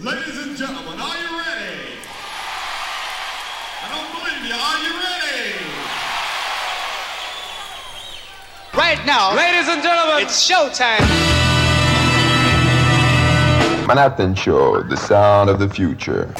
Ladies and gentlemen, are you ready? I don't believe you. Are you ready? Right now, ladies and gentlemen, it's showtime. Manhattan Show, the sound of the future.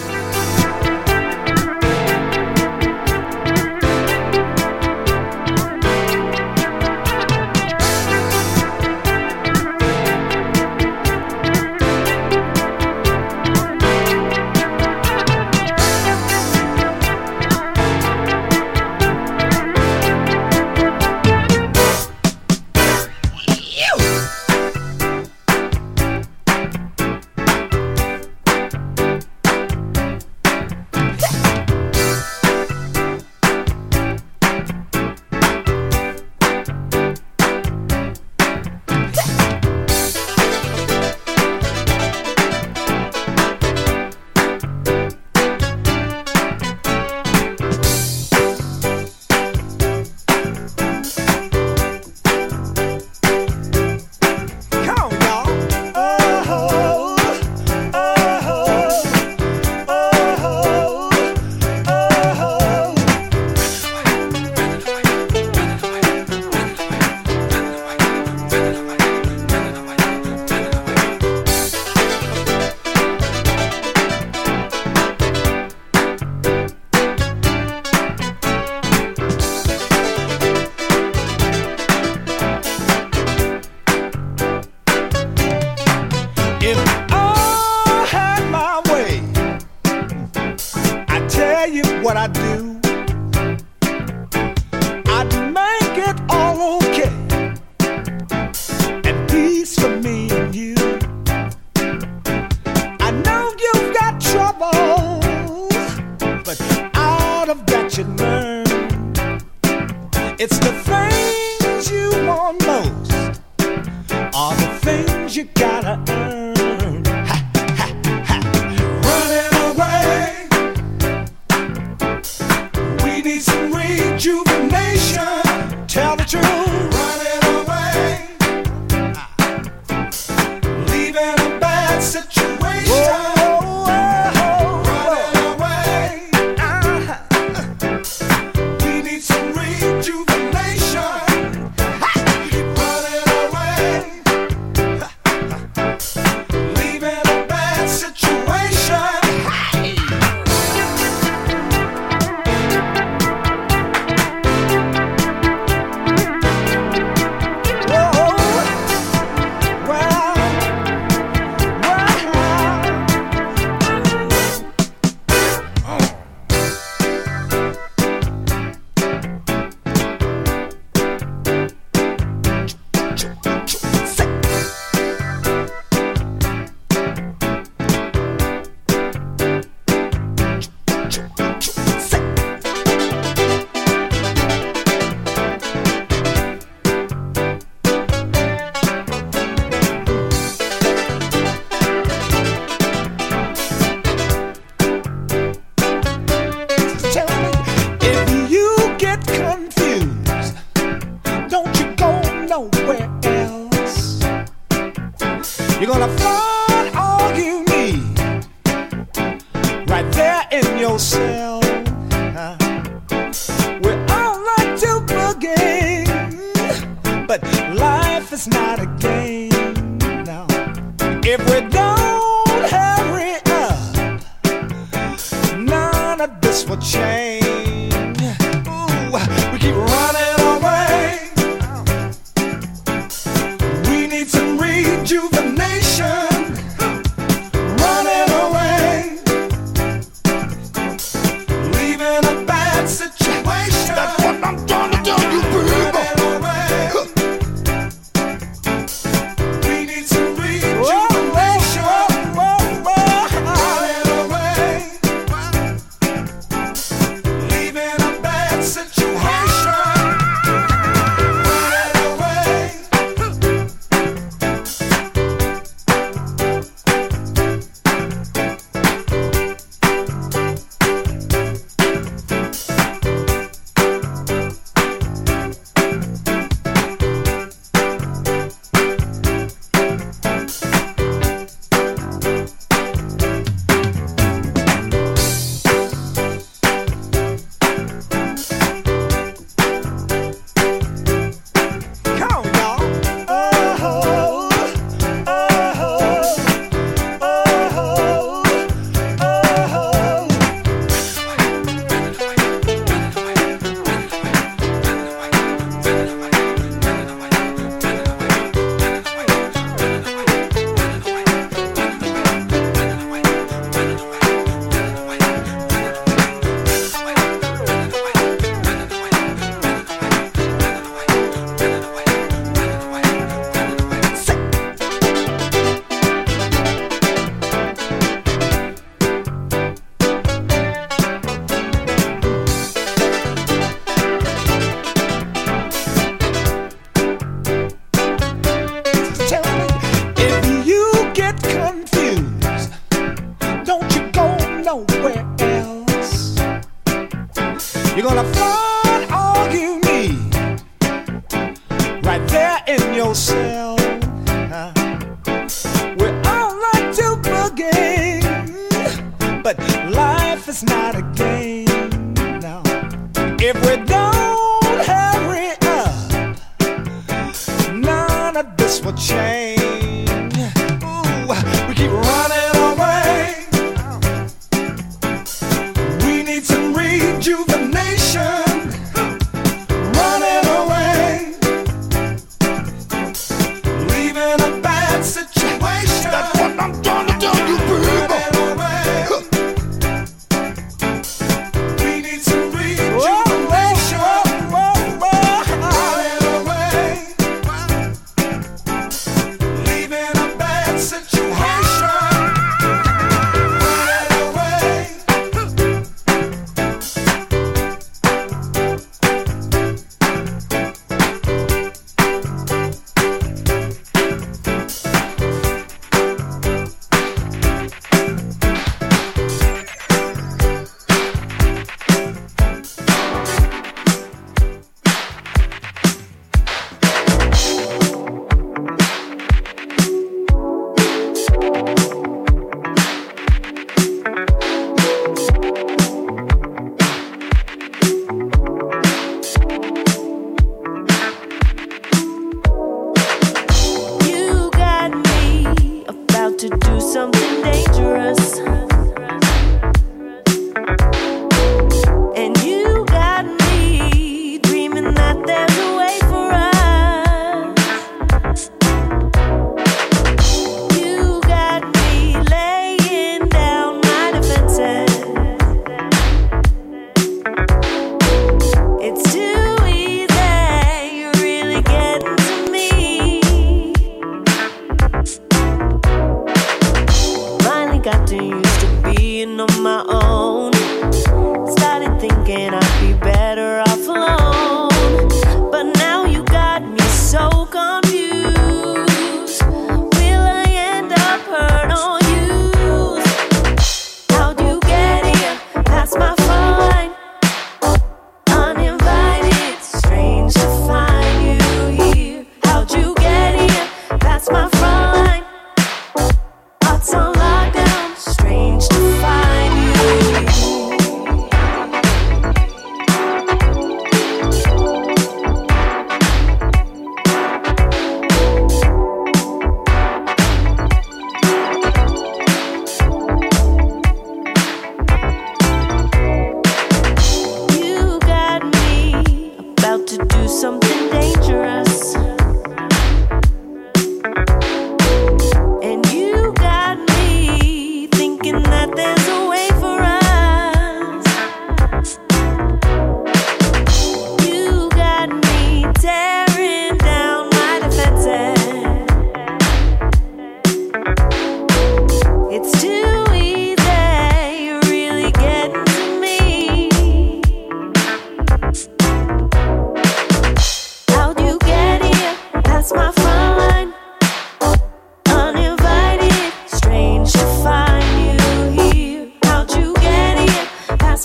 such a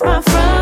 my friend.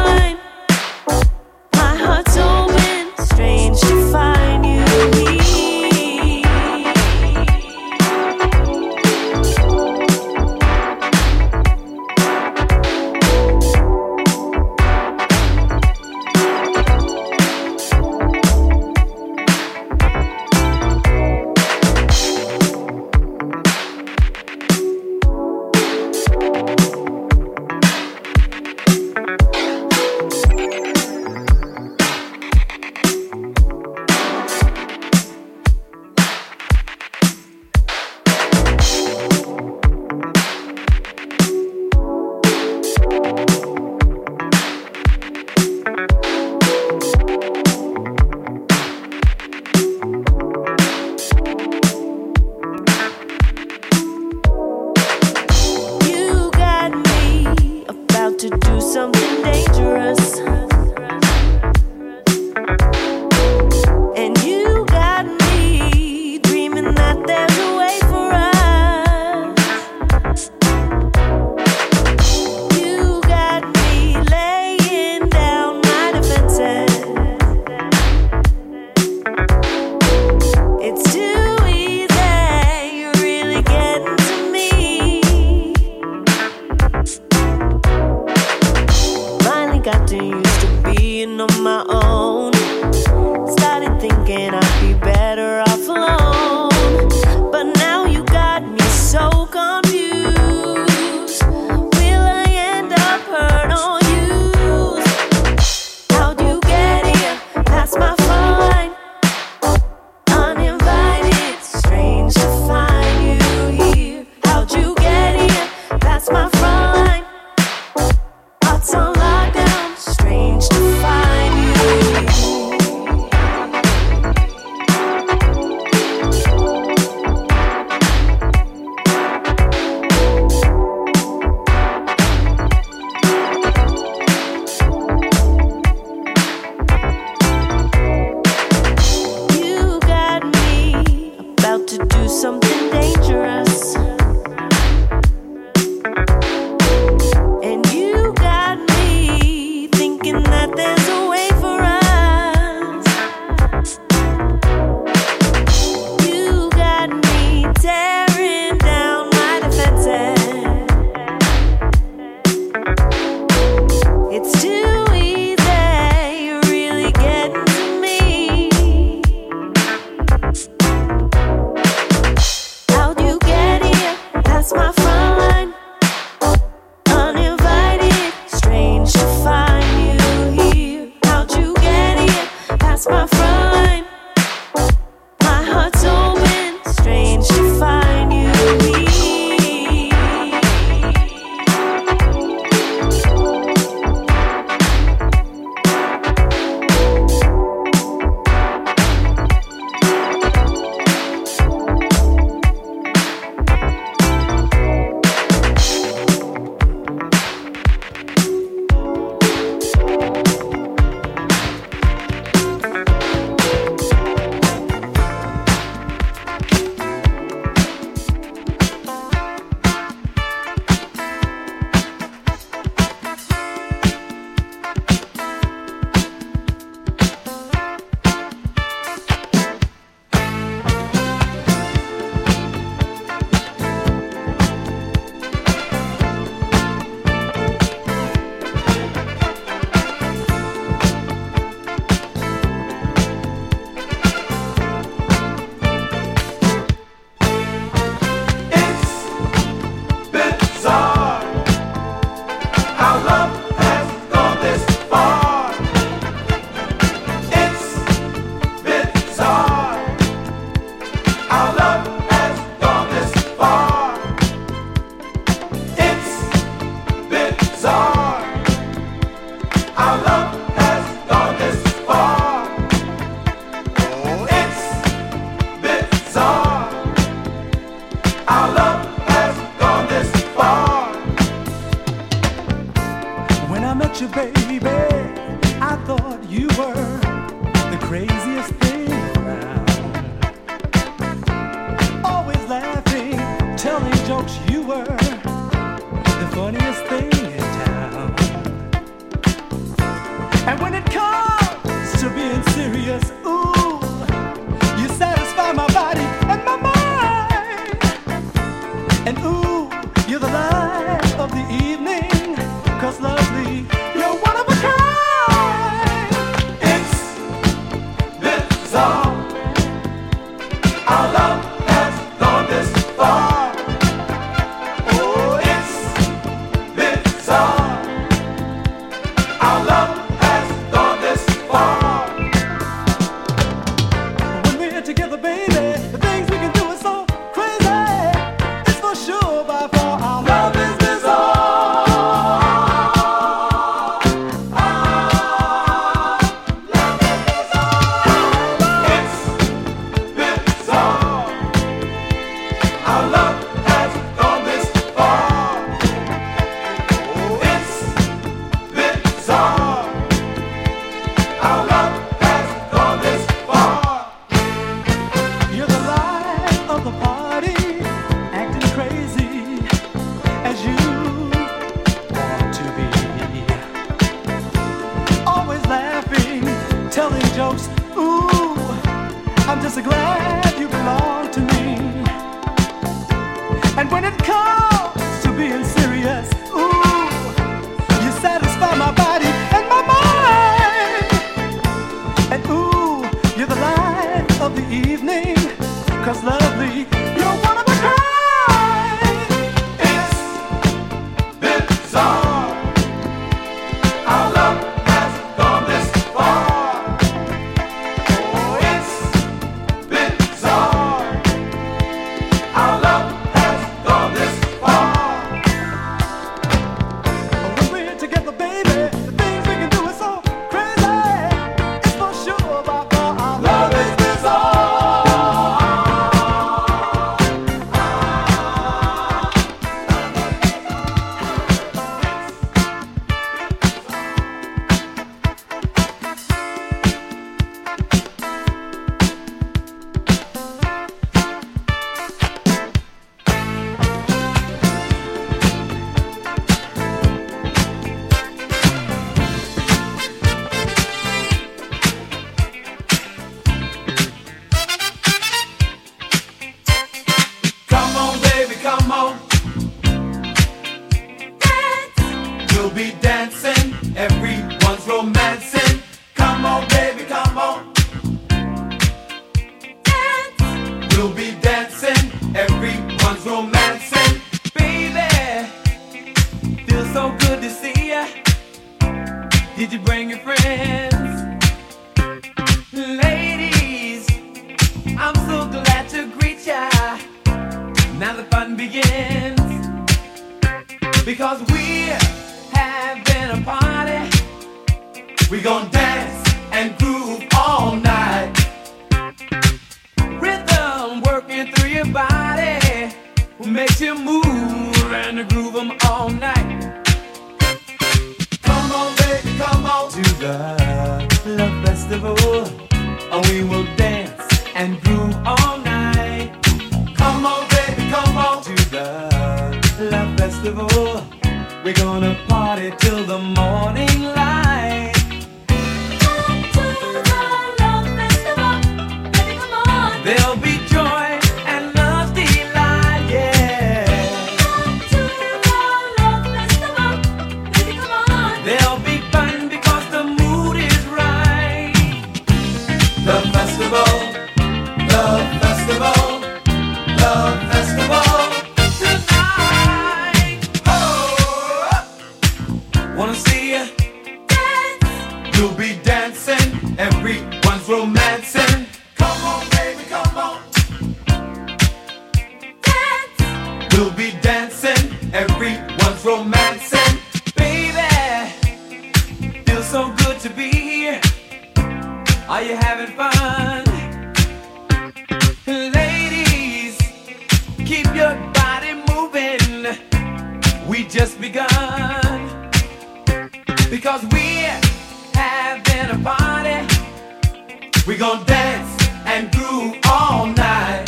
We gon' dance and groove all night.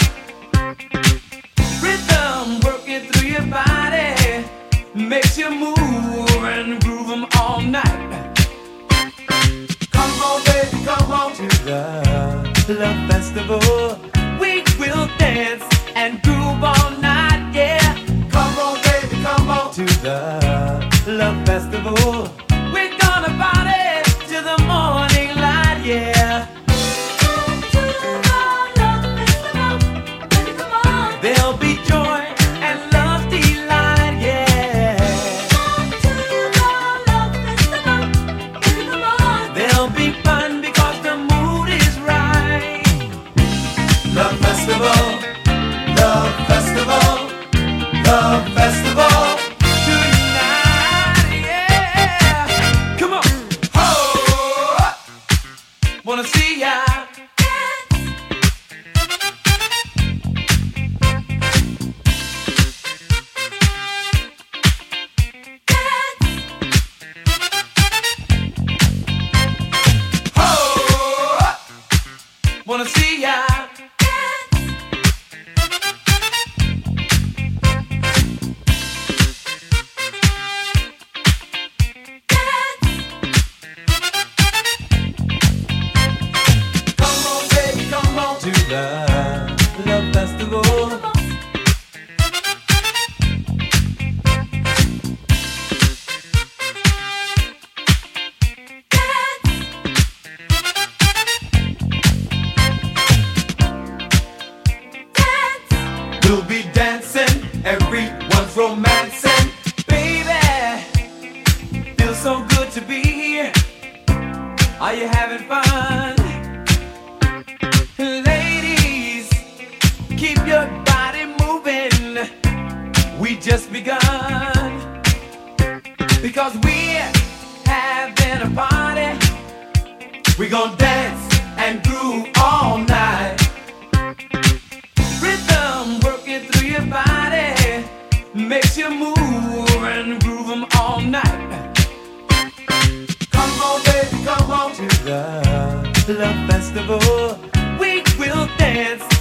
Rhythm working through your body makes you move and groove them all night. Come on, baby, come on to the love festival. We will dance and groove all night, yeah. Come on, baby, come on to the love festival. Love Festival. We will dance.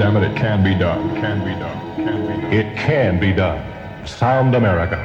Damn it, it can be done. Done. Can be done. It can be done. Sound America.